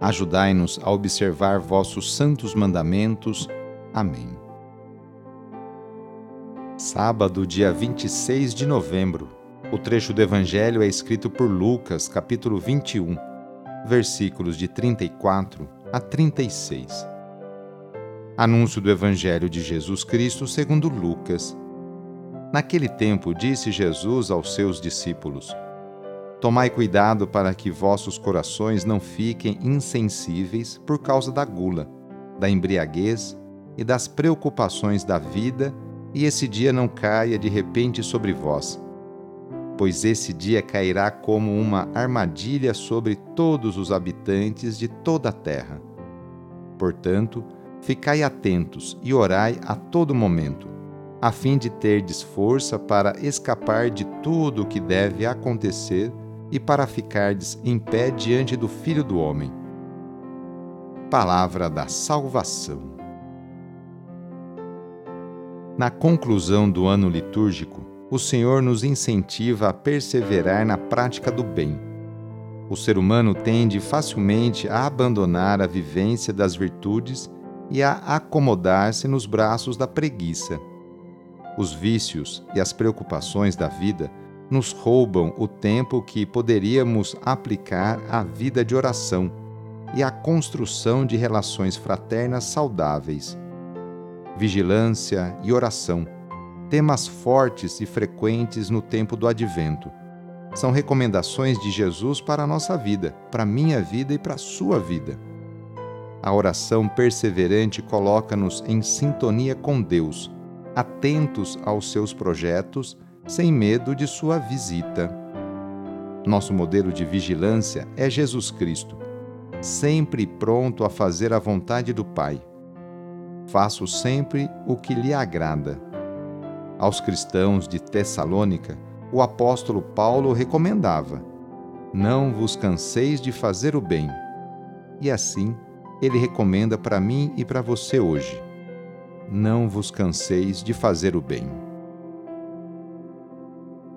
Ajudai-nos a observar vossos santos mandamentos. Amém. Sábado, dia 26 de novembro. O trecho do Evangelho é escrito por Lucas, capítulo 21, versículos de 34 a 36. Anúncio do Evangelho de Jesus Cristo segundo Lucas. Naquele tempo, disse Jesus aos seus discípulos: Tomai cuidado para que vossos corações não fiquem insensíveis por causa da gula, da embriaguez e das preocupações da vida, e esse dia não caia de repente sobre vós. Pois esse dia cairá como uma armadilha sobre todos os habitantes de toda a terra. Portanto, ficai atentos e orai a todo momento, a fim de terdes força para escapar de tudo o que deve acontecer e para ficardes em pé diante do Filho do Homem. Palavra da Salvação. Na conclusão do ano litúrgico, o Senhor nos incentiva a perseverar na prática do bem. O ser humano tende facilmente a abandonar a vivência das virtudes e a acomodar-se nos braços da preguiça. Os vícios e as preocupações da vida nos roubam o tempo que poderíamos aplicar à vida de oração e à construção de relações fraternas saudáveis. Vigilância e oração, temas fortes e frequentes no tempo do advento. São recomendações de Jesus para a nossa vida, para a minha vida e para a sua vida. A oração perseverante coloca-nos em sintonia com Deus, atentos aos seus projetos sem medo de sua visita. Nosso modelo de vigilância é Jesus Cristo, sempre pronto a fazer a vontade do Pai. Faço sempre o que lhe agrada. Aos cristãos de Tessalônica, o apóstolo Paulo recomendava: Não vos canseis de fazer o bem. E assim, ele recomenda para mim e para você hoje: Não vos canseis de fazer o bem.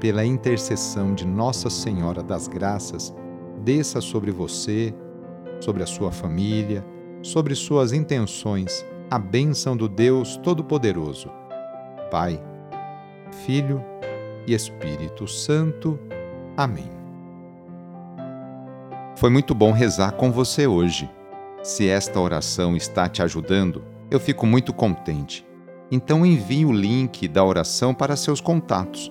Pela intercessão de Nossa Senhora das Graças, desça sobre você, sobre a sua família, sobre suas intenções, a bênção do Deus Todo-Poderoso. Pai, Filho e Espírito Santo. Amém. Foi muito bom rezar com você hoje. Se esta oração está te ajudando, eu fico muito contente. Então envie o link da oração para seus contatos,